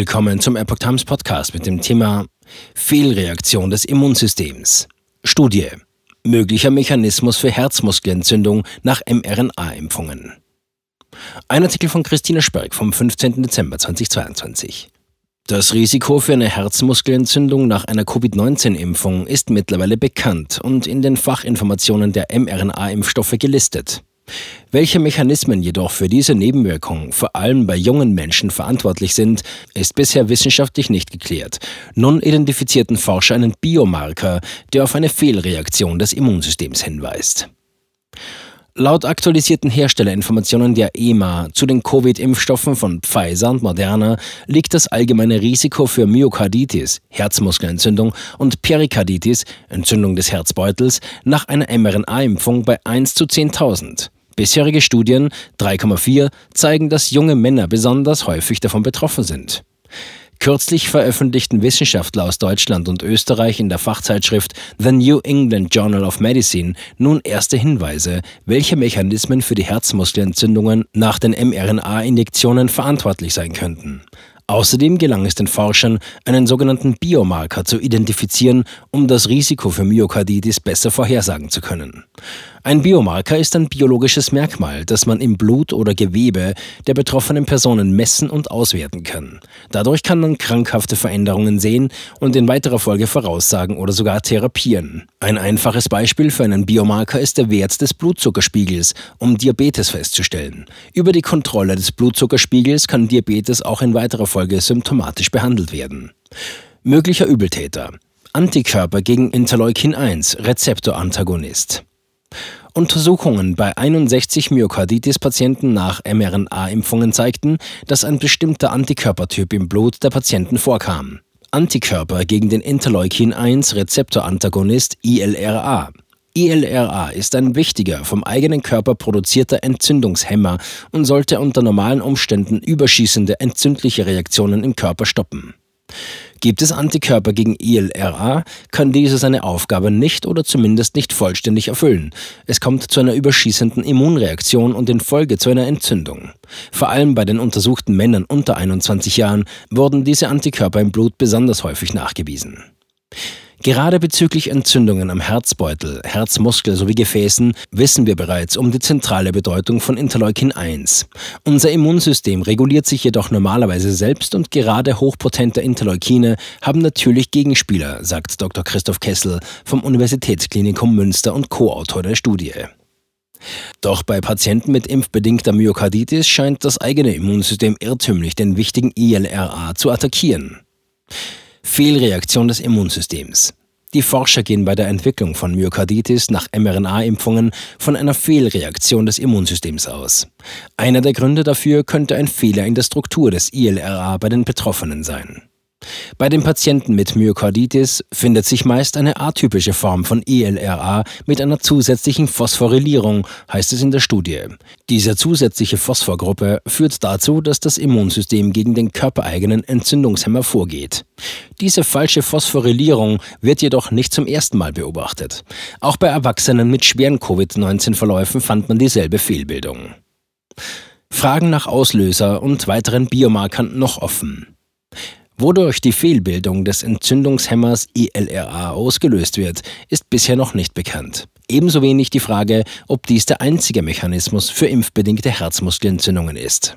Willkommen zum Epoch Times Podcast mit dem Thema Fehlreaktion des Immunsystems. Studie. Möglicher Mechanismus für Herzmuskelentzündung nach mRNA-Impfungen. Ein Artikel von Christine Sperg vom 15. Dezember 2022. Das Risiko für eine Herzmuskelentzündung nach einer Covid-19-Impfung ist mittlerweile bekannt und in den Fachinformationen der mRNA-Impfstoffe gelistet. Welche Mechanismen jedoch für diese Nebenwirkungen vor allem bei jungen Menschen verantwortlich sind, ist bisher wissenschaftlich nicht geklärt. Nun identifizierten Forscher einen Biomarker, der auf eine Fehlreaktion des Immunsystems hinweist. Laut aktualisierten Herstellerinformationen der EMA zu den Covid-Impfstoffen von Pfizer und Moderna liegt das allgemeine Risiko für Myokarditis, Herzmuskelentzündung und Perikarditis, Entzündung des Herzbeutels, nach einer mRNA-Impfung bei 1 zu 10.000. Bisherige Studien 3,4 zeigen, dass junge Männer besonders häufig davon betroffen sind. Kürzlich veröffentlichten Wissenschaftler aus Deutschland und Österreich in der Fachzeitschrift The New England Journal of Medicine nun erste Hinweise, welche Mechanismen für die Herzmuskelentzündungen nach den mRNA-Injektionen verantwortlich sein könnten. Außerdem gelang es den Forschern, einen sogenannten Biomarker zu identifizieren, um das Risiko für Myokarditis besser vorhersagen zu können. Ein Biomarker ist ein biologisches Merkmal, das man im Blut oder Gewebe der betroffenen Personen messen und auswerten kann. Dadurch kann man krankhafte Veränderungen sehen und in weiterer Folge voraussagen oder sogar therapieren. Ein einfaches Beispiel für einen Biomarker ist der Wert des Blutzuckerspiegels, um Diabetes festzustellen. Über die Kontrolle des Blutzuckerspiegels kann Diabetes auch in weiterer Folge symptomatisch behandelt werden. Möglicher Übeltäter Antikörper gegen Interleukin 1, Rezeptorantagonist. Untersuchungen bei 61 Myokarditis-Patienten nach mRNA-Impfungen zeigten, dass ein bestimmter Antikörpertyp im Blut der Patienten vorkam. Antikörper gegen den Interleukin-1-Rezeptorantagonist ILRA. ILRA ist ein wichtiger, vom eigenen Körper produzierter Entzündungshemmer und sollte unter normalen Umständen überschießende entzündliche Reaktionen im Körper stoppen. Gibt es Antikörper gegen ILRA, kann diese seine Aufgabe nicht oder zumindest nicht vollständig erfüllen. Es kommt zu einer überschießenden Immunreaktion und in Folge zu einer Entzündung. Vor allem bei den untersuchten Männern unter 21 Jahren wurden diese Antikörper im Blut besonders häufig nachgewiesen. Gerade bezüglich Entzündungen am Herzbeutel, Herzmuskel sowie Gefäßen wissen wir bereits um die zentrale Bedeutung von Interleukin 1. Unser Immunsystem reguliert sich jedoch normalerweise selbst und gerade hochpotente Interleukine haben natürlich Gegenspieler, sagt Dr. Christoph Kessel vom Universitätsklinikum Münster und Co-Autor der Studie. Doch bei Patienten mit impfbedingter Myokarditis scheint das eigene Immunsystem irrtümlich den wichtigen ILRA zu attackieren. Fehlreaktion des Immunsystems. Die Forscher gehen bei der Entwicklung von Myokarditis nach mRNA-Impfungen von einer Fehlreaktion des Immunsystems aus. Einer der Gründe dafür könnte ein Fehler in der Struktur des ILRA bei den Betroffenen sein. Bei den Patienten mit Myokarditis findet sich meist eine atypische Form von ELRA mit einer zusätzlichen Phosphorylierung, heißt es in der Studie. Diese zusätzliche Phosphorgruppe führt dazu, dass das Immunsystem gegen den körpereigenen Entzündungshemmer vorgeht. Diese falsche Phosphorylierung wird jedoch nicht zum ersten Mal beobachtet. Auch bei Erwachsenen mit schweren Covid-19-Verläufen fand man dieselbe Fehlbildung. Fragen nach Auslöser und weiteren Biomarkern noch offen. Wodurch die Fehlbildung des Entzündungshemmers ILRA ausgelöst wird, ist bisher noch nicht bekannt. Ebenso wenig die Frage, ob dies der einzige Mechanismus für impfbedingte Herzmuskelentzündungen ist.